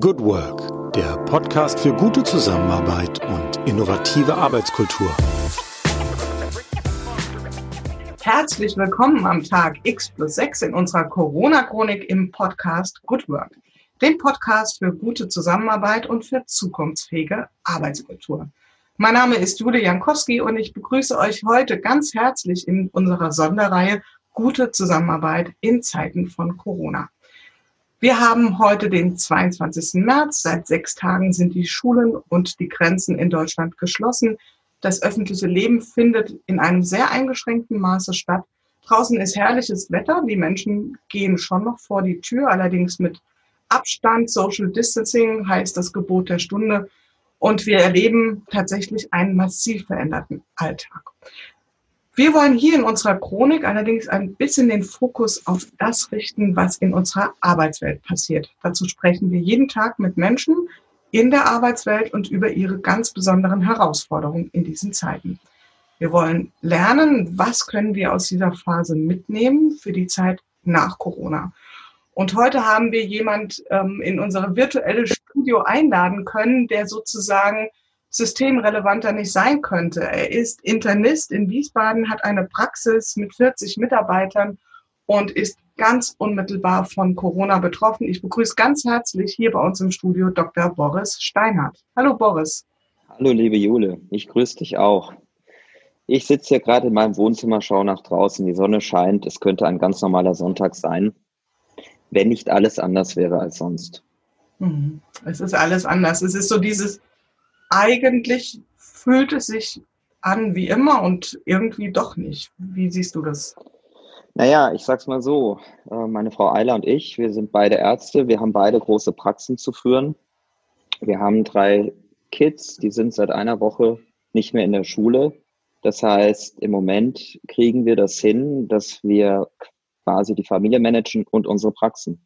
Good Work, der Podcast für gute Zusammenarbeit und innovative Arbeitskultur. Herzlich willkommen am Tag X plus 6 in unserer Corona-Chronik im Podcast Good Work, dem Podcast für gute Zusammenarbeit und für zukunftsfähige Arbeitskultur. Mein Name ist Julia Jankowski und ich begrüße euch heute ganz herzlich in unserer Sonderreihe Gute Zusammenarbeit in Zeiten von Corona. Wir haben heute den 22. März. Seit sechs Tagen sind die Schulen und die Grenzen in Deutschland geschlossen. Das öffentliche Leben findet in einem sehr eingeschränkten Maße statt. Draußen ist herrliches Wetter. Die Menschen gehen schon noch vor die Tür, allerdings mit Abstand. Social Distancing heißt das Gebot der Stunde. Und wir erleben tatsächlich einen massiv veränderten Alltag. Wir wollen hier in unserer Chronik allerdings ein bisschen den Fokus auf das richten, was in unserer Arbeitswelt passiert. Dazu sprechen wir jeden Tag mit Menschen in der Arbeitswelt und über ihre ganz besonderen Herausforderungen in diesen Zeiten. Wir wollen lernen, was können wir aus dieser Phase mitnehmen für die Zeit nach Corona. Und heute haben wir jemand ähm, in unser virtuelles Studio einladen können, der sozusagen systemrelevanter nicht sein könnte. Er ist Internist in Wiesbaden, hat eine Praxis mit 40 Mitarbeitern und ist ganz unmittelbar von Corona betroffen. Ich begrüße ganz herzlich hier bei uns im Studio Dr. Boris Steinhardt. Hallo Boris. Hallo liebe Jule, ich grüße dich auch. Ich sitze hier gerade in meinem Wohnzimmer, schaue nach draußen, die Sonne scheint, es könnte ein ganz normaler Sonntag sein, wenn nicht alles anders wäre als sonst. Mhm. Es ist alles anders. Es ist so dieses eigentlich fühlt es sich an wie immer und irgendwie doch nicht. Wie siehst du das? Naja, ich sag's mal so. Äh, meine Frau Eiler und ich, wir sind beide Ärzte, wir haben beide große Praxen zu führen. Wir haben drei Kids, die sind seit einer Woche nicht mehr in der Schule. Das heißt, im Moment kriegen wir das hin, dass wir quasi die Familie managen und unsere Praxen.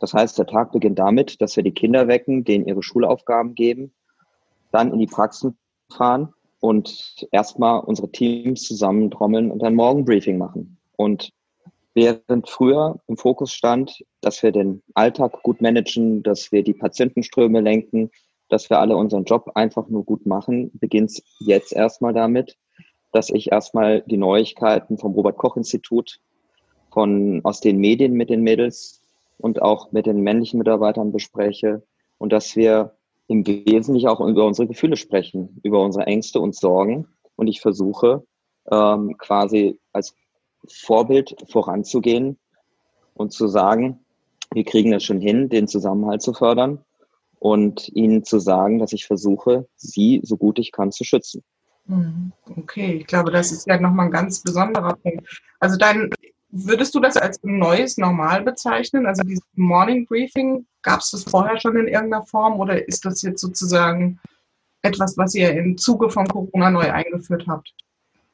Das heißt, der Tag beginnt damit, dass wir die Kinder wecken, denen ihre Schulaufgaben geben dann in die Praxen fahren und erstmal unsere Teams zusammentrommeln und ein Morgenbriefing machen. Und während früher im Fokus stand, dass wir den Alltag gut managen, dass wir die Patientenströme lenken, dass wir alle unseren Job einfach nur gut machen, beginnt es jetzt erstmal damit, dass ich erstmal die Neuigkeiten vom Robert Koch Institut von aus den Medien mit den Mädels und auch mit den männlichen Mitarbeitern bespreche und dass wir im Wesentlichen auch über unsere Gefühle sprechen, über unsere Ängste und Sorgen. Und ich versuche ähm, quasi als Vorbild voranzugehen und zu sagen, wir kriegen das schon hin, den Zusammenhalt zu fördern und ihnen zu sagen, dass ich versuche, sie so gut ich kann zu schützen. Mhm. Okay, ich glaube, das ist ja nochmal ein ganz besonderer Punkt. Also dein Würdest du das als neues Normal bezeichnen? Also dieses Morning Briefing, gab es das vorher schon in irgendeiner Form oder ist das jetzt sozusagen etwas, was ihr im Zuge von Corona neu eingeführt habt?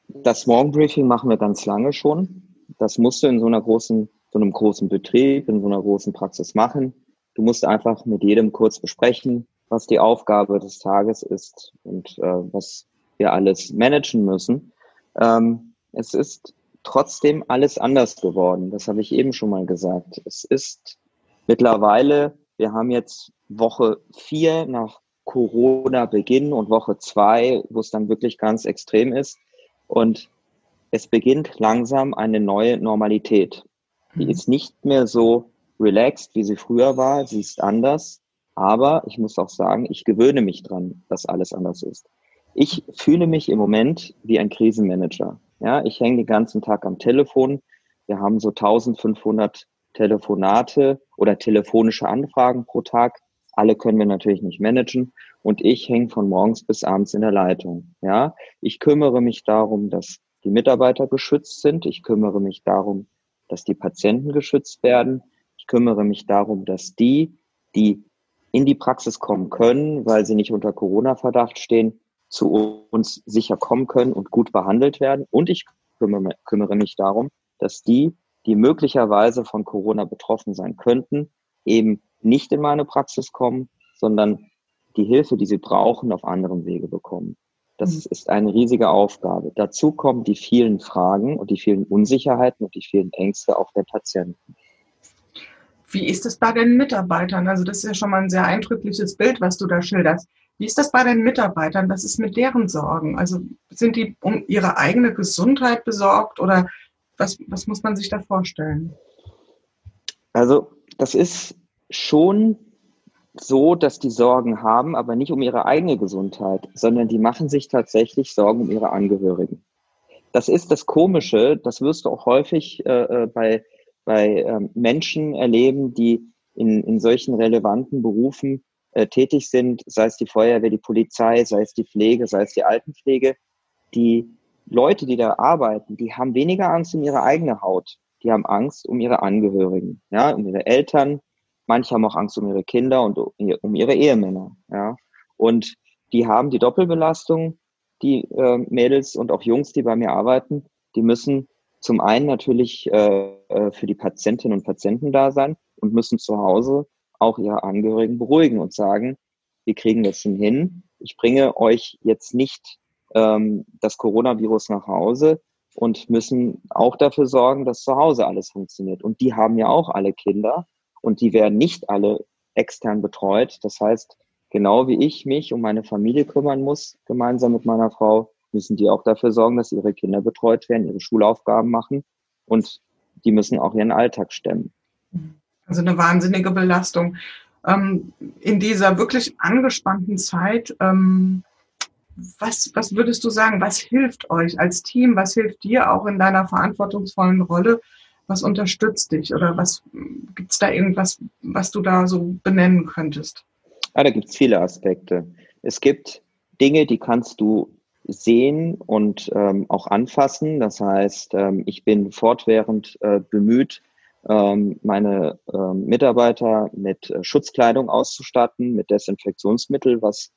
Das Morning Briefing machen wir ganz lange schon. Das musst du in so einer großen, so einem großen Betrieb, in so einer großen Praxis machen. Du musst einfach mit jedem kurz besprechen, was die Aufgabe des Tages ist und äh, was wir alles managen müssen. Ähm, es ist trotzdem alles anders geworden. Das habe ich eben schon mal gesagt. Es ist mittlerweile, wir haben jetzt Woche vier nach Corona-Beginn und Woche zwei, wo es dann wirklich ganz extrem ist. Und es beginnt langsam eine neue Normalität. Die mhm. ist nicht mehr so relaxed, wie sie früher war. Sie ist anders. Aber ich muss auch sagen, ich gewöhne mich dran, dass alles anders ist. Ich fühle mich im Moment wie ein Krisenmanager. Ja, ich hänge den ganzen Tag am Telefon. Wir haben so 1500 Telefonate oder telefonische Anfragen pro Tag. Alle können wir natürlich nicht managen. Und ich hänge von morgens bis abends in der Leitung. Ja, ich kümmere mich darum, dass die Mitarbeiter geschützt sind. Ich kümmere mich darum, dass die Patienten geschützt werden. Ich kümmere mich darum, dass die, die in die Praxis kommen können, weil sie nicht unter Corona-Verdacht stehen, zu uns sicher kommen können und gut behandelt werden. Und ich kümmere, kümmere mich darum, dass die, die möglicherweise von Corona betroffen sein könnten, eben nicht in meine Praxis kommen, sondern die Hilfe, die sie brauchen, auf anderem Wege bekommen. Das mhm. ist eine riesige Aufgabe. Dazu kommen die vielen Fragen und die vielen Unsicherheiten und die vielen Ängste auch der Patienten. Wie ist es bei den Mitarbeitern? Also das ist ja schon mal ein sehr eindrückliches Bild, was du da schilderst. Wie ist das bei den Mitarbeitern? Was ist mit deren Sorgen? Also sind die um ihre eigene Gesundheit besorgt oder was, was muss man sich da vorstellen? Also das ist schon so, dass die Sorgen haben, aber nicht um ihre eigene Gesundheit, sondern die machen sich tatsächlich Sorgen um ihre Angehörigen. Das ist das Komische, das wirst du auch häufig äh, äh bei, bei äh, Menschen erleben, die in, in solchen relevanten Berufen äh, tätig sind, sei es die Feuerwehr, die Polizei, sei es die Pflege, sei es die Altenpflege. Die Leute, die da arbeiten, die haben weniger Angst um ihre eigene Haut. Die haben Angst um ihre Angehörigen, ja, um ihre Eltern. Manche haben auch Angst um ihre Kinder und um ihre Ehemänner, ja. Und die haben die Doppelbelastung, die äh, Mädels und auch Jungs, die bei mir arbeiten, die müssen zum einen natürlich äh, äh für die Patientinnen und Patienten da sein und müssen zu Hause auch ihre Angehörigen beruhigen und sagen, wir kriegen das schon hin. Ich bringe euch jetzt nicht ähm, das Coronavirus nach Hause und müssen auch dafür sorgen, dass zu Hause alles funktioniert. Und die haben ja auch alle Kinder und die werden nicht alle extern betreut. Das heißt, genau wie ich mich um meine Familie kümmern muss, gemeinsam mit meiner Frau, müssen die auch dafür sorgen, dass ihre Kinder betreut werden, ihre Schulaufgaben machen und die müssen auch ihren Alltag stemmen. Also eine wahnsinnige Belastung. Ähm, in dieser wirklich angespannten Zeit, ähm, was, was würdest du sagen, was hilft euch als Team, was hilft dir auch in deiner verantwortungsvollen Rolle, was unterstützt dich oder was gibt es da irgendwas, was du da so benennen könntest? Ja, da gibt es viele Aspekte. Es gibt Dinge, die kannst du sehen und ähm, auch anfassen. Das heißt, ähm, ich bin fortwährend äh, bemüht, ähm, meine ähm, Mitarbeiter mit äh, Schutzkleidung auszustatten, mit Desinfektionsmittel, was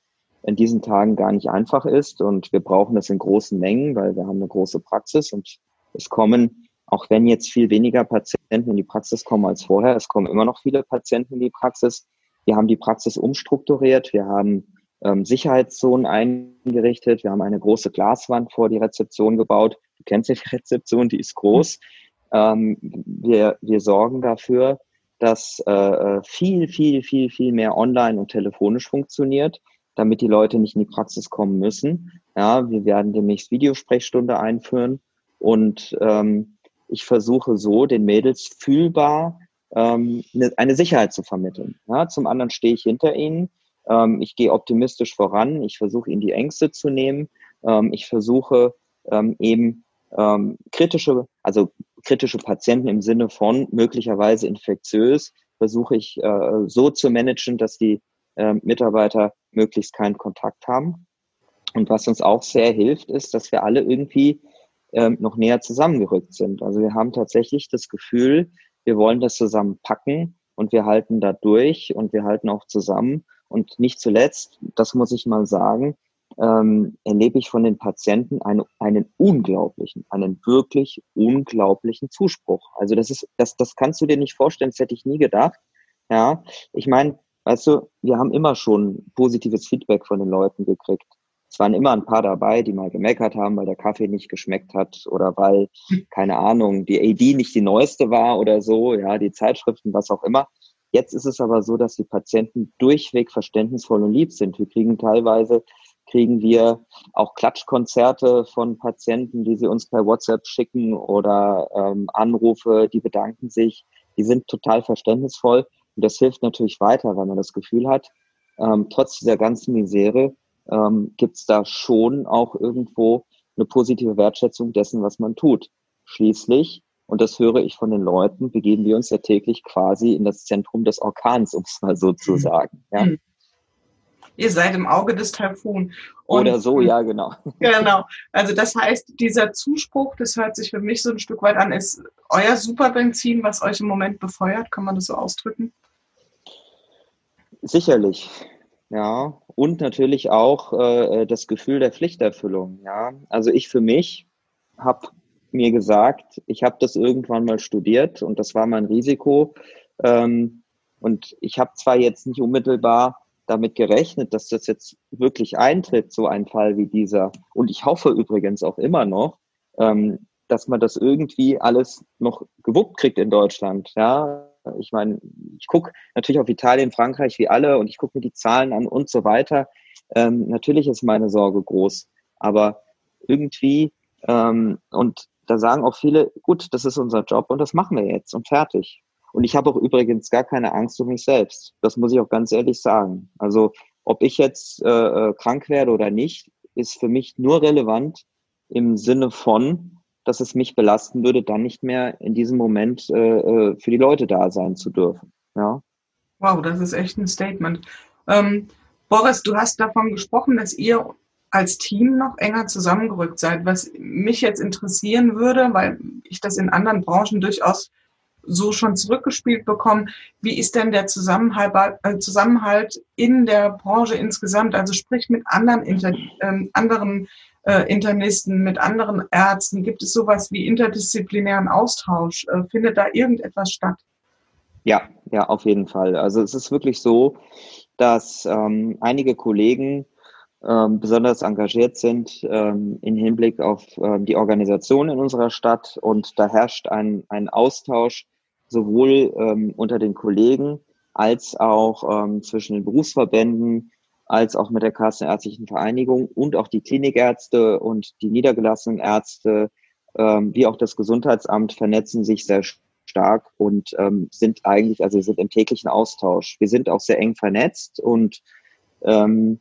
in diesen Tagen gar nicht einfach ist. Und wir brauchen das in großen Mengen, weil wir haben eine große Praxis und es kommen, auch wenn jetzt viel weniger Patienten in die Praxis kommen als vorher, es kommen immer noch viele Patienten in die Praxis. Wir haben die Praxis umstrukturiert, wir haben ähm, Sicherheitszonen eingerichtet, wir haben eine große Glaswand vor die Rezeption gebaut. Du kennst die Rezeption, die ist groß. Ähm, wir, wir sorgen dafür, dass äh, viel, viel, viel, viel mehr online und telefonisch funktioniert damit die Leute nicht in die Praxis kommen müssen. Ja, wir werden demnächst Videosprechstunde einführen und ähm, ich versuche so den Mädels fühlbar ähm, eine, eine Sicherheit zu vermitteln. Ja, zum anderen stehe ich hinter ihnen. Ähm, ich gehe optimistisch voran. Ich versuche ihnen die Ängste zu nehmen. Ähm, ich versuche ähm, eben ähm, kritische, also kritische Patienten im Sinne von möglicherweise infektiös, versuche ich äh, so zu managen, dass die äh, Mitarbeiter möglichst keinen Kontakt haben. Und was uns auch sehr hilft, ist, dass wir alle irgendwie ähm, noch näher zusammengerückt sind. Also wir haben tatsächlich das Gefühl, wir wollen das zusammen packen und wir halten da durch und wir halten auch zusammen. Und nicht zuletzt, das muss ich mal sagen, ähm, erlebe ich von den Patienten eine, einen unglaublichen, einen wirklich unglaublichen Zuspruch. Also das ist, das, das kannst du dir nicht vorstellen, das hätte ich nie gedacht. Ja, ich meine, Weißt du, wir haben immer schon positives Feedback von den Leuten gekriegt. Es waren immer ein paar dabei, die mal gemeckert haben, weil der Kaffee nicht geschmeckt hat oder weil, keine Ahnung, die AD nicht die neueste war oder so, ja, die Zeitschriften, was auch immer. Jetzt ist es aber so, dass die Patienten durchweg verständnisvoll und lieb sind. Wir kriegen teilweise, kriegen wir auch Klatschkonzerte von Patienten, die sie uns per WhatsApp schicken oder ähm, Anrufe, die bedanken sich. Die sind total verständnisvoll und das hilft natürlich weiter, weil man das Gefühl hat, ähm, trotz dieser ganzen Misere ähm, gibt es da schon auch irgendwo eine positive Wertschätzung dessen, was man tut. Schließlich, und das höre ich von den Leuten, begeben wir uns ja täglich quasi in das Zentrum des Orkans, um es mal so zu mhm. sagen. Ja? Ihr seid im Auge des Taifun. Oder so, ja, genau. Genau. Also das heißt, dieser Zuspruch, das hört sich für mich so ein Stück weit an, ist euer Superbenzin, was euch im Moment befeuert, kann man das so ausdrücken? Sicherlich, ja. Und natürlich auch äh, das Gefühl der Pflichterfüllung, ja. Also ich für mich habe mir gesagt, ich habe das irgendwann mal studiert und das war mein Risiko. Ähm, und ich habe zwar jetzt nicht unmittelbar damit gerechnet, dass das jetzt wirklich eintritt, so ein Fall wie dieser. Und ich hoffe übrigens auch immer noch, ähm, dass man das irgendwie alles noch gewuppt kriegt in Deutschland. Ja, Ich meine, ich gucke natürlich auf Italien, Frankreich wie alle und ich gucke mir die Zahlen an und so weiter. Ähm, natürlich ist meine Sorge groß, aber irgendwie, ähm, und da sagen auch viele, gut, das ist unser Job und das machen wir jetzt und fertig. Und ich habe auch übrigens gar keine Angst um mich selbst. Das muss ich auch ganz ehrlich sagen. Also ob ich jetzt äh, äh krank werde oder nicht, ist für mich nur relevant im Sinne von, dass es mich belasten würde, dann nicht mehr in diesem Moment äh, äh für die Leute da sein zu dürfen. Ja. Wow, das ist echt ein Statement. Ähm, Boris, du hast davon gesprochen, dass ihr als Team noch enger zusammengerückt seid. Was mich jetzt interessieren würde, weil ich das in anderen Branchen durchaus so schon zurückgespielt bekomme, wie ist denn der Zusammenhalt, äh, Zusammenhalt in der Branche insgesamt? Also sprich mit anderen, Inter, äh, anderen äh, Internisten, mit anderen Ärzten. Gibt es sowas wie interdisziplinären Austausch? Äh, findet da irgendetwas statt? Ja, ja, auf jeden Fall. Also es ist wirklich so, dass ähm, einige Kollegen ähm, besonders engagiert sind ähm, im Hinblick auf ähm, die Organisation in unserer Stadt. Und da herrscht ein, ein Austausch sowohl ähm, unter den Kollegen als auch ähm, zwischen den Berufsverbänden, als auch mit der Kassenärztlichen Vereinigung und auch die Klinikärzte und die niedergelassenen Ärzte, ähm, wie auch das Gesundheitsamt vernetzen sich sehr stark und ähm, sind eigentlich, also sind im täglichen Austausch. Wir sind auch sehr eng vernetzt und ähm,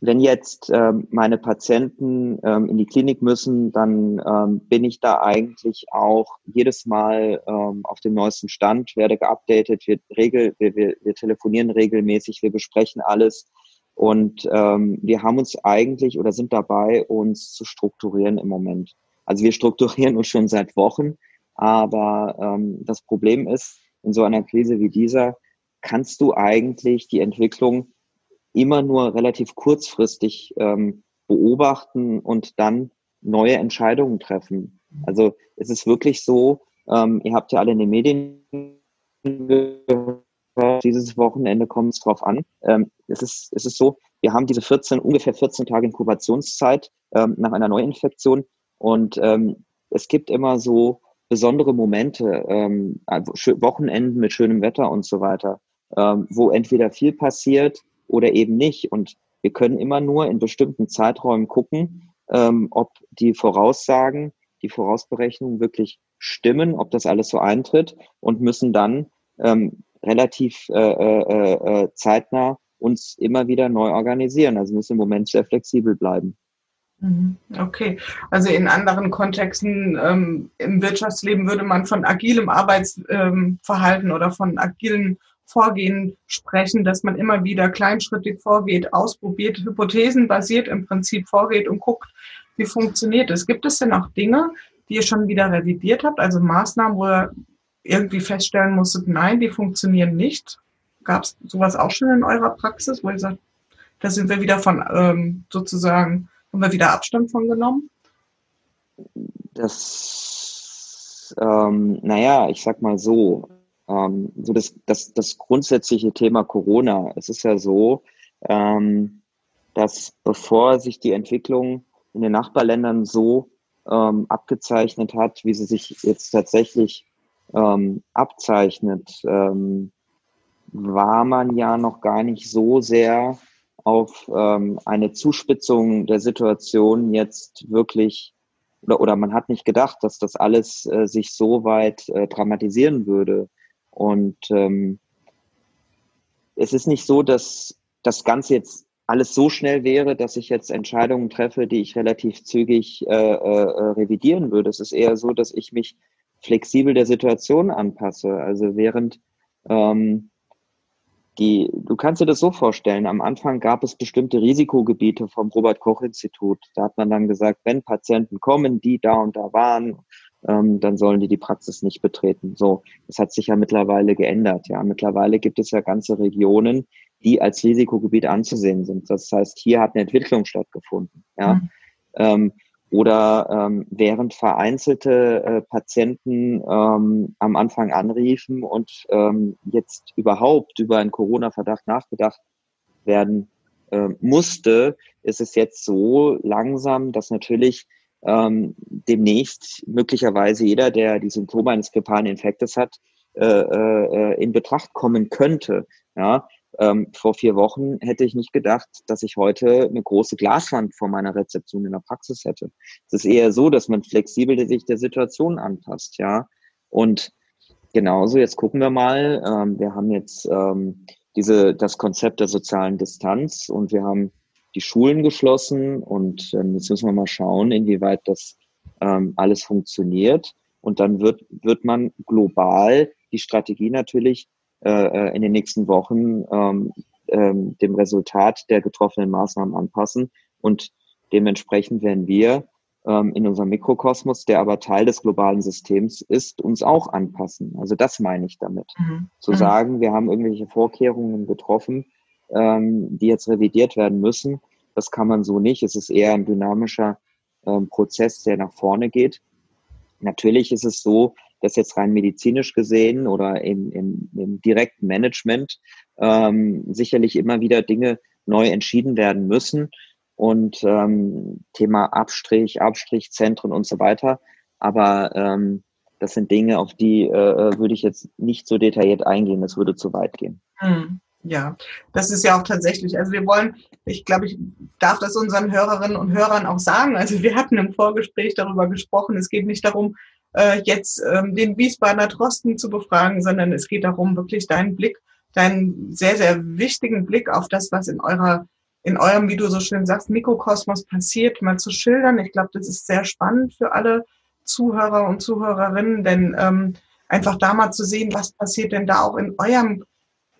wenn jetzt ähm, meine Patienten ähm, in die Klinik müssen, dann ähm, bin ich da eigentlich auch jedes Mal ähm, auf dem neuesten Stand, werde geupdatet, wir, regel, wir, wir, wir telefonieren regelmäßig, wir besprechen alles und ähm, wir haben uns eigentlich oder sind dabei, uns zu strukturieren im Moment. Also wir strukturieren uns schon seit Wochen, aber ähm, das Problem ist, in so einer Krise wie dieser kannst du eigentlich die Entwicklung immer nur relativ kurzfristig ähm, beobachten und dann neue Entscheidungen treffen. Also es ist wirklich so, ähm, ihr habt ja alle in den Medien gehört, dieses Wochenende kommt es drauf an. Ähm, es, ist, es ist so, wir haben diese 14, ungefähr 14 Tage Inkubationszeit ähm, nach einer Neuinfektion und ähm, es gibt immer so besondere Momente, ähm, also Wochenenden mit schönem Wetter und so weiter, ähm, wo entweder viel passiert oder eben nicht. Und wir können immer nur in bestimmten Zeiträumen gucken, ähm, ob die Voraussagen, die Vorausberechnungen wirklich stimmen, ob das alles so eintritt und müssen dann ähm, relativ äh, äh, äh, zeitnah uns immer wieder neu organisieren. Also müssen im Moment sehr flexibel bleiben. Mhm. Okay, also in anderen Kontexten ähm, im Wirtschaftsleben würde man von agilem Arbeitsverhalten ähm, oder von agilen Vorgehen sprechen, dass man immer wieder kleinschrittig vorgeht, ausprobiert, hypothesenbasiert im Prinzip vorgeht und guckt, wie funktioniert es. Gibt es denn auch Dinge, die ihr schon wieder revidiert habt, also Maßnahmen, wo ihr irgendwie feststellen musstet, nein, die funktionieren nicht? Gab es sowas auch schon in eurer Praxis, wo ihr sagt, da sind wir wieder von ähm, sozusagen, haben wir wieder Abstand von genommen? Das, ähm, naja, ich sag mal so, ähm, so das, das, das grundsätzliche Thema Corona. Es ist ja so, ähm, dass bevor sich die Entwicklung in den Nachbarländern so ähm, abgezeichnet hat, wie sie sich jetzt tatsächlich ähm, abzeichnet, ähm, war man ja noch gar nicht so sehr auf ähm, eine Zuspitzung der Situation jetzt wirklich oder, oder man hat nicht gedacht, dass das alles äh, sich so weit äh, dramatisieren würde. Und ähm, es ist nicht so, dass das Ganze jetzt alles so schnell wäre, dass ich jetzt Entscheidungen treffe, die ich relativ zügig äh, äh, revidieren würde. Es ist eher so, dass ich mich flexibel der Situation anpasse. Also während ähm, die, du kannst dir das so vorstellen, am Anfang gab es bestimmte Risikogebiete vom Robert Koch Institut. Da hat man dann gesagt, wenn Patienten kommen, die da und da waren ähm, dann sollen die die Praxis nicht betreten. So, das hat sich ja mittlerweile geändert. Ja, mittlerweile gibt es ja ganze Regionen, die als Risikogebiet anzusehen sind. Das heißt, hier hat eine Entwicklung stattgefunden. Ja. Mhm. Ähm, oder ähm, während vereinzelte äh, Patienten ähm, am Anfang anriefen und ähm, jetzt überhaupt über einen Corona-Verdacht nachgedacht werden äh, musste, ist es jetzt so langsam, dass natürlich ähm, demnächst möglicherweise jeder, der die Symptome eines grippalen Infektes hat, äh, äh, in Betracht kommen könnte. Ja, ähm, vor vier Wochen hätte ich nicht gedacht, dass ich heute eine große Glaswand vor meiner Rezeption in der Praxis hätte. Es ist eher so, dass man flexibel sich der Situation anpasst, ja. Und genauso, jetzt gucken wir mal, ähm, wir haben jetzt ähm, diese, das Konzept der sozialen Distanz und wir haben die Schulen geschlossen und ähm, jetzt müssen wir mal schauen, inwieweit das ähm, alles funktioniert. Und dann wird, wird man global die Strategie natürlich äh, äh, in den nächsten Wochen ähm, ähm, dem Resultat der getroffenen Maßnahmen anpassen. Und dementsprechend werden wir ähm, in unserem Mikrokosmos, der aber Teil des globalen Systems ist, uns auch anpassen. Also das meine ich damit. Mhm. Zu mhm. sagen, wir haben irgendwelche Vorkehrungen getroffen, ähm, die jetzt revidiert werden müssen, das kann man so nicht. Es ist eher ein dynamischer ähm, Prozess, der nach vorne geht. Natürlich ist es so, dass jetzt rein medizinisch gesehen oder im, im, im direkten Management ähm, sicherlich immer wieder Dinge neu entschieden werden müssen und ähm, Thema Abstrich, Abstrichzentren und so weiter. Aber ähm, das sind Dinge, auf die äh, würde ich jetzt nicht so detailliert eingehen. Das würde zu weit gehen. Hm. Ja, das ist ja auch tatsächlich. Also wir wollen, ich glaube, ich darf das unseren Hörerinnen und Hörern auch sagen. Also wir hatten im Vorgespräch darüber gesprochen. Es geht nicht darum, äh, jetzt ähm, den Wiesbadener Drosten zu befragen, sondern es geht darum, wirklich deinen Blick, deinen sehr, sehr wichtigen Blick auf das, was in eurer, in eurem, wie du so schön sagst, Mikrokosmos passiert, mal zu schildern. Ich glaube, das ist sehr spannend für alle Zuhörer und Zuhörerinnen, denn ähm, einfach da mal zu sehen, was passiert denn da auch in eurem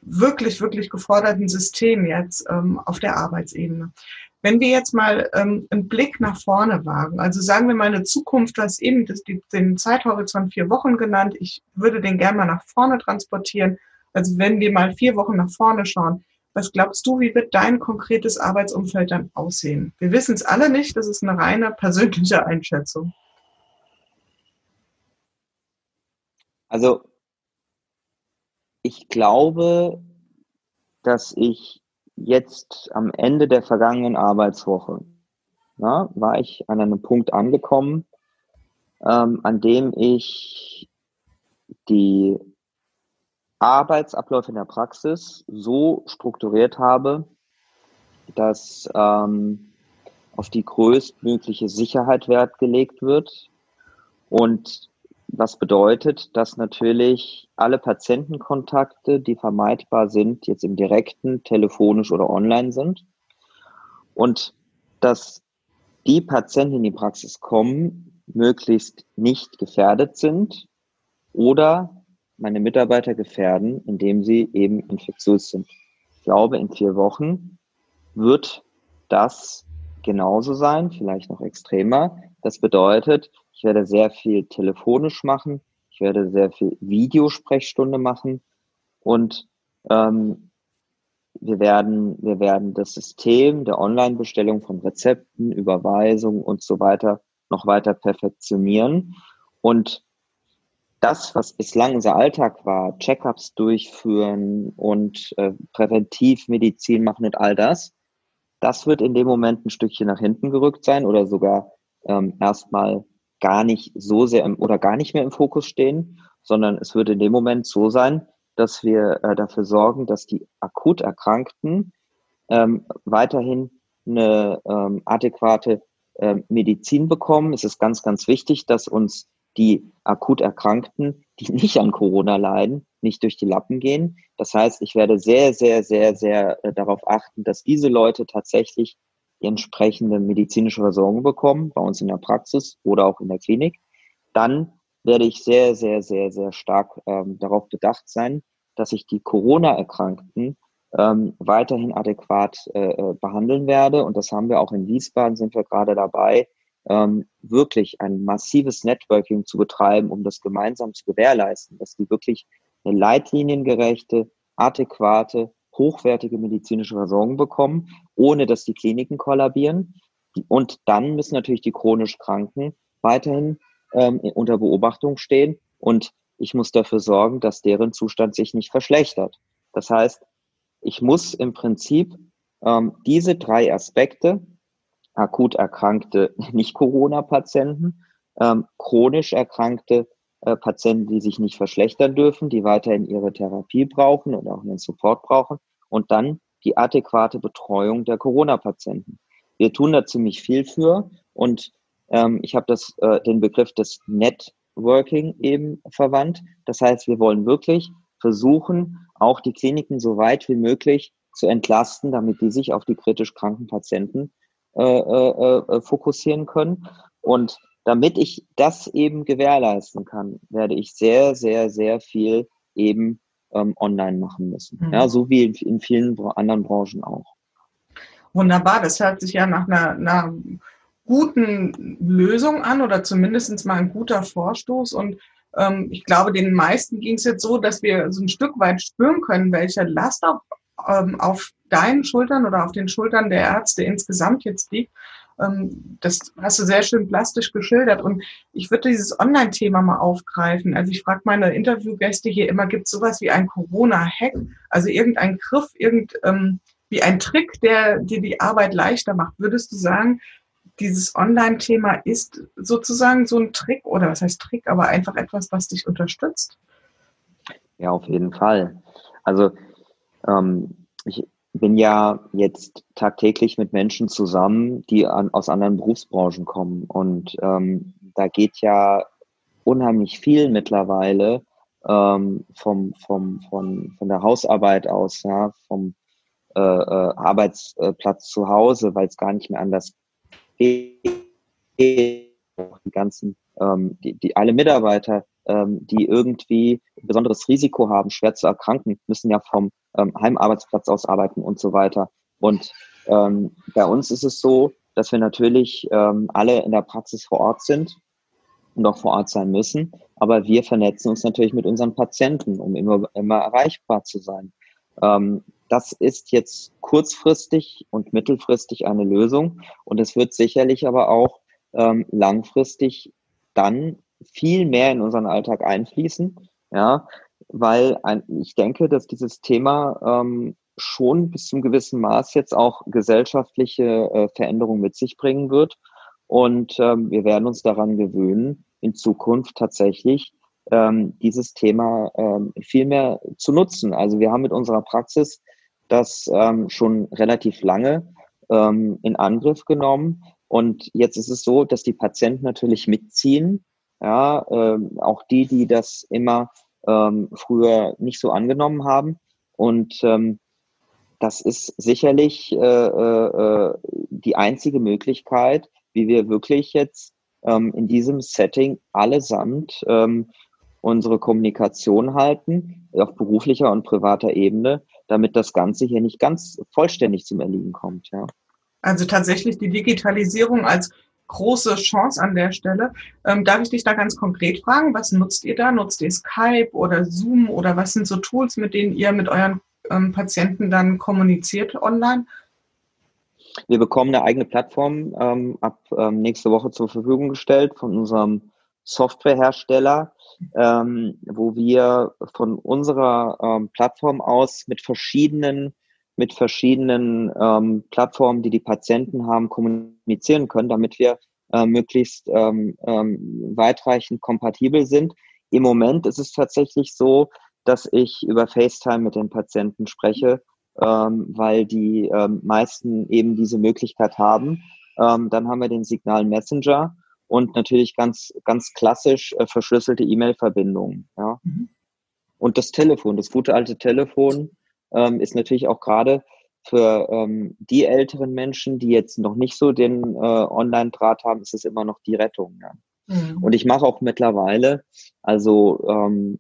wirklich, wirklich geforderten System jetzt ähm, auf der Arbeitsebene. Wenn wir jetzt mal ähm, einen Blick nach vorne wagen, also sagen wir mal eine Zukunft, hast eben das, den Zeithorizont vier Wochen genannt, ich würde den gerne mal nach vorne transportieren. Also wenn wir mal vier Wochen nach vorne schauen, was glaubst du, wie wird dein konkretes Arbeitsumfeld dann aussehen? Wir wissen es alle nicht, das ist eine reine persönliche Einschätzung. Also ich glaube, dass ich jetzt am Ende der vergangenen Arbeitswoche na, war ich an einem Punkt angekommen, ähm, an dem ich die Arbeitsabläufe in der Praxis so strukturiert habe, dass ähm, auf die größtmögliche Sicherheit Wert gelegt wird und was bedeutet, dass natürlich alle Patientenkontakte, die vermeidbar sind, jetzt im direkten, telefonisch oder online sind. Und dass die Patienten, die in die Praxis kommen, möglichst nicht gefährdet sind oder meine Mitarbeiter gefährden, indem sie eben infektiös sind. Ich glaube, in vier Wochen wird das genauso sein, vielleicht noch extremer. Das bedeutet, ich werde sehr viel telefonisch machen. Ich werde sehr viel Videosprechstunde machen. Und ähm, wir werden, wir werden das System der Online-Bestellung von Rezepten, Überweisungen und so weiter noch weiter perfektionieren. Und das, was bislang unser Alltag war, Checkups durchführen und äh, Präventivmedizin machen und all das, das wird in dem Moment ein Stückchen nach hinten gerückt sein oder sogar ähm, erstmal gar nicht so sehr im, oder gar nicht mehr im Fokus stehen, sondern es würde in dem Moment so sein, dass wir äh, dafür sorgen, dass die akut Erkrankten ähm, weiterhin eine ähm, adäquate äh, Medizin bekommen. Es ist ganz, ganz wichtig, dass uns die akut Erkrankten, die nicht an Corona leiden, nicht durch die Lappen gehen. Das heißt, ich werde sehr, sehr, sehr, sehr äh, darauf achten, dass diese Leute tatsächlich die entsprechende medizinische Versorgung bekommen, bei uns in der Praxis oder auch in der Klinik, dann werde ich sehr, sehr, sehr, sehr stark ähm, darauf bedacht sein, dass ich die Corona-Erkrankten ähm, weiterhin adäquat äh, äh, behandeln werde. Und das haben wir auch in Wiesbaden, sind wir gerade dabei, ähm, wirklich ein massives Networking zu betreiben, um das gemeinsam zu gewährleisten, dass die wirklich eine leitliniengerechte, adäquate hochwertige medizinische Versorgung bekommen, ohne dass die Kliniken kollabieren. Und dann müssen natürlich die chronisch Kranken weiterhin ähm, unter Beobachtung stehen. Und ich muss dafür sorgen, dass deren Zustand sich nicht verschlechtert. Das heißt, ich muss im Prinzip ähm, diese drei Aspekte, akut erkrankte Nicht-Corona-Patienten, ähm, chronisch erkrankte äh, Patienten, die sich nicht verschlechtern dürfen, die weiterhin ihre Therapie brauchen oder auch einen Support brauchen und dann die adäquate Betreuung der Corona-Patienten. Wir tun da ziemlich viel für und ähm, ich habe das äh, den Begriff des Networking eben verwandt. Das heißt, wir wollen wirklich versuchen, auch die Kliniken so weit wie möglich zu entlasten, damit die sich auf die kritisch kranken Patienten äh, äh, äh fokussieren können. Und damit ich das eben gewährleisten kann, werde ich sehr, sehr, sehr viel eben ähm, online machen müssen. Mhm. Ja, so wie in, in vielen anderen Branchen auch. Wunderbar, das hört sich ja nach einer, einer guten Lösung an oder zumindest mal ein guter Vorstoß. Und ähm, ich glaube, den meisten ging es jetzt so, dass wir so ein Stück weit spüren können, welche Last auf, ähm, auf deinen Schultern oder auf den Schultern der Ärzte insgesamt jetzt liegt. Ähm, das hast du sehr schön plastisch geschildert. Und ich würde dieses Online-Thema mal aufgreifen. Also ich frage meine Interviewgäste hier immer, gibt es sowas wie ein Corona-Hack? Also irgendein Griff, irgend, ähm, wie ein Trick, der dir die Arbeit leichter macht. Würdest du sagen, dieses Online-Thema ist sozusagen so ein Trick oder was heißt Trick, aber einfach etwas, was dich unterstützt? Ja, auf jeden Fall. Also ähm, ich, bin ja jetzt tagtäglich mit Menschen zusammen, die an, aus anderen Berufsbranchen kommen. Und ähm, da geht ja unheimlich viel mittlerweile ähm, vom, vom, von, von der Hausarbeit aus, ja, vom äh, äh, Arbeitsplatz zu Hause, weil es gar nicht mehr anders geht. Die ganzen, ähm, die, die alle Mitarbeiter ähm, die irgendwie ein besonderes Risiko haben, schwer zu erkranken, müssen ja vom ähm, Heimarbeitsplatz aus arbeiten und so weiter. Und ähm, bei uns ist es so, dass wir natürlich ähm, alle in der Praxis vor Ort sind und auch vor Ort sein müssen. Aber wir vernetzen uns natürlich mit unseren Patienten, um immer, immer erreichbar zu sein. Ähm, das ist jetzt kurzfristig und mittelfristig eine Lösung. Und es wird sicherlich aber auch ähm, langfristig dann viel mehr in unseren Alltag einfließen, ja, weil ein, ich denke, dass dieses Thema ähm, schon bis zum gewissen Maß jetzt auch gesellschaftliche äh, Veränderungen mit sich bringen wird. Und ähm, wir werden uns daran gewöhnen, in Zukunft tatsächlich ähm, dieses Thema ähm, viel mehr zu nutzen. Also wir haben mit unserer Praxis das ähm, schon relativ lange ähm, in Angriff genommen. Und jetzt ist es so, dass die Patienten natürlich mitziehen ja, ähm, auch die, die das immer ähm, früher nicht so angenommen haben. Und ähm, das ist sicherlich äh, äh, die einzige Möglichkeit, wie wir wirklich jetzt ähm, in diesem Setting allesamt ähm, unsere Kommunikation halten, auf beruflicher und privater Ebene, damit das Ganze hier nicht ganz vollständig zum Erliegen kommt. Ja. Also tatsächlich die Digitalisierung als große Chance an der Stelle. Ähm, darf ich dich da ganz konkret fragen, was nutzt ihr da? Nutzt ihr Skype oder Zoom oder was sind so Tools, mit denen ihr mit euren ähm, Patienten dann kommuniziert online? Wir bekommen eine eigene Plattform ähm, ab ähm, nächste Woche zur Verfügung gestellt von unserem Softwarehersteller, ähm, wo wir von unserer ähm, Plattform aus mit verschiedenen mit verschiedenen ähm, Plattformen, die die Patienten haben, kommunizieren können, damit wir äh, möglichst ähm, ähm, weitreichend kompatibel sind. Im Moment ist es tatsächlich so, dass ich über FaceTime mit den Patienten spreche, ähm, weil die ähm, meisten eben diese Möglichkeit haben. Ähm, dann haben wir den Signal Messenger und natürlich ganz, ganz klassisch äh, verschlüsselte E-Mail-Verbindungen. Ja. Mhm. Und das Telefon, das gute alte Telefon, ähm, ist natürlich auch gerade für ähm, die älteren Menschen, die jetzt noch nicht so den äh, Online-Draht haben, ist es immer noch die Rettung. Ja. Mhm. Und ich mache auch mittlerweile, also ähm,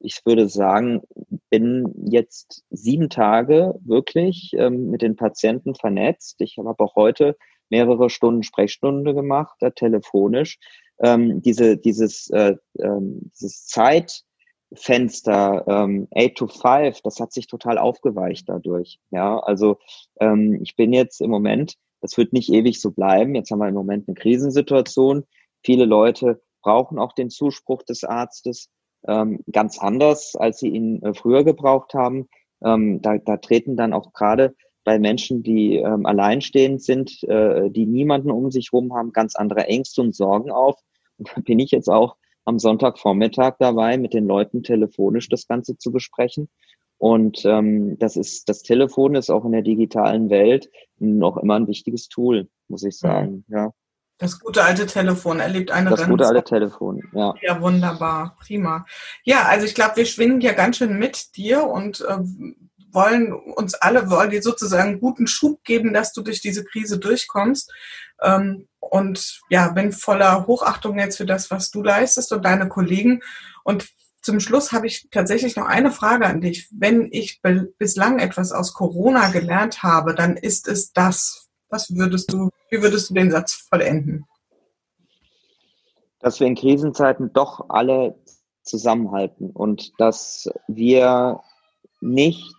ich würde sagen, bin jetzt sieben Tage wirklich ähm, mit den Patienten vernetzt. Ich habe auch heute mehrere Stunden Sprechstunde gemacht, da telefonisch. Ähm, diese, dieses, äh, ähm, dieses Zeit, Fenster ähm, 8 to 5, das hat sich total aufgeweicht dadurch. Ja, also ähm, ich bin jetzt im Moment, das wird nicht ewig so bleiben. Jetzt haben wir im Moment eine Krisensituation. Viele Leute brauchen auch den Zuspruch des Arztes ähm, ganz anders, als sie ihn äh, früher gebraucht haben. Ähm, da, da treten dann auch gerade bei Menschen, die ähm, alleinstehend sind, äh, die niemanden um sich herum haben, ganz andere Ängste und Sorgen auf. Und da bin ich jetzt auch am Sonntagvormittag dabei, mit den Leuten telefonisch das Ganze zu besprechen. Und ähm, das ist, das Telefon ist auch in der digitalen Welt noch immer ein wichtiges Tool, muss ich sagen. Ja. Das gute alte Telefon erlebt eine Das gute alte Telefon, ja. Ja, wunderbar, prima. Ja, also ich glaube, wir schwingen hier ganz schön mit dir und äh, wollen uns alle, wollen dir sozusagen einen guten Schub geben, dass du durch diese Krise durchkommst. Ähm, und ja, bin voller Hochachtung jetzt für das, was du leistest und deine Kollegen. Und zum Schluss habe ich tatsächlich noch eine Frage an dich. Wenn ich bislang etwas aus Corona gelernt habe, dann ist es das. Was würdest du, wie würdest du den Satz vollenden? Dass wir in Krisenzeiten doch alle zusammenhalten und dass wir nicht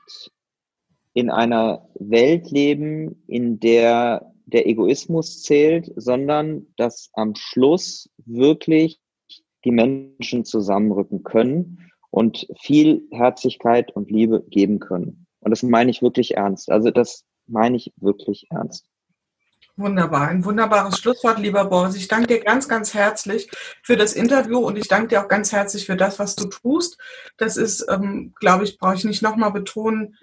in einer Welt leben, in der der Egoismus zählt, sondern dass am Schluss wirklich die Menschen zusammenrücken können und viel Herzlichkeit und Liebe geben können. Und das meine ich wirklich ernst. Also das meine ich wirklich ernst. Wunderbar, ein wunderbares Schlusswort, lieber Boris. Ich danke dir ganz, ganz herzlich für das Interview und ich danke dir auch ganz herzlich für das, was du tust. Das ist, ähm, glaube ich, brauche ich nicht nochmal betonen,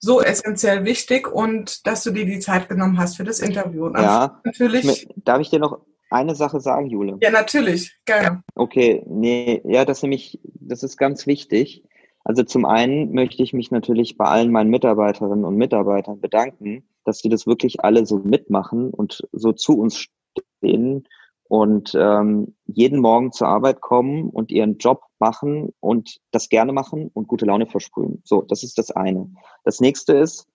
so essentiell wichtig und dass du dir die Zeit genommen hast für das Interview. Und ja, natürlich. Darf ich dir noch eine Sache sagen, Jule? Ja, natürlich, gerne. Okay, nee, ja, das nämlich, das ist ganz wichtig. Also zum einen möchte ich mich natürlich bei allen meinen Mitarbeiterinnen und Mitarbeitern bedanken, dass die das wirklich alle so mitmachen und so zu uns stehen und ähm, jeden Morgen zur Arbeit kommen und ihren Job machen und das gerne machen und gute Laune versprühen. So, das ist das eine. Das nächste ist,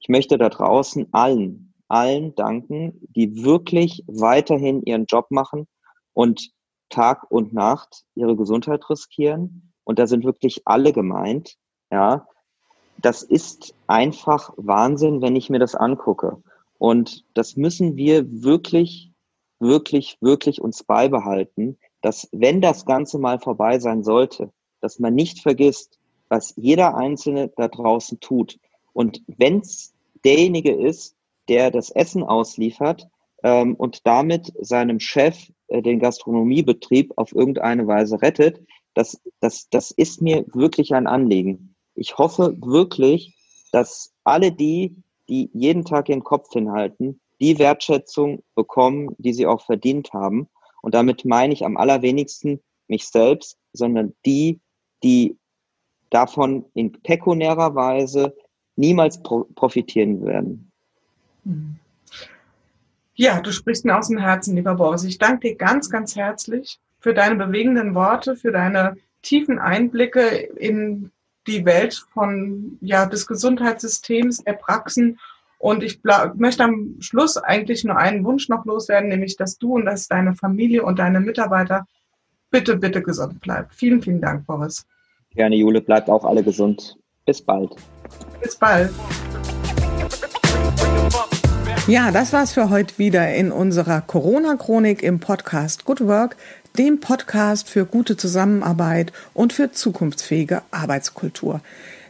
ich möchte da draußen allen, allen danken, die wirklich weiterhin ihren Job machen und Tag und Nacht ihre Gesundheit riskieren. Und da sind wirklich alle gemeint, ja, das ist einfach Wahnsinn, wenn ich mir das angucke. Und das müssen wir wirklich, wirklich, wirklich uns beibehalten, dass wenn das Ganze mal vorbei sein sollte, dass man nicht vergisst, was jeder Einzelne da draußen tut. Und wenn es derjenige ist, der das Essen ausliefert ähm, und damit seinem Chef äh, den Gastronomiebetrieb auf irgendeine Weise rettet, das, das, das ist mir wirklich ein Anliegen ich hoffe wirklich, dass alle die, die jeden Tag ihren Kopf hinhalten, die Wertschätzung bekommen, die sie auch verdient haben. Und damit meine ich am allerwenigsten mich selbst, sondern die, die davon in pekunärer Weise niemals pro profitieren werden. Ja, du sprichst mir aus dem Herzen, lieber Boris. Ich danke dir ganz, ganz herzlich für deine bewegenden Worte, für deine tiefen Einblicke in die Welt von, ja, des Gesundheitssystems, der Praxen. Und ich möchte am Schluss eigentlich nur einen Wunsch noch loswerden, nämlich, dass du und dass deine Familie und deine Mitarbeiter bitte, bitte gesund bleibt. Vielen, vielen Dank, Boris. Gerne, Jule. Bleibt auch alle gesund. Bis bald. Bis bald. Ja, das war's für heute wieder in unserer Corona-Chronik im Podcast Good Work dem Podcast für gute Zusammenarbeit und für zukunftsfähige Arbeitskultur.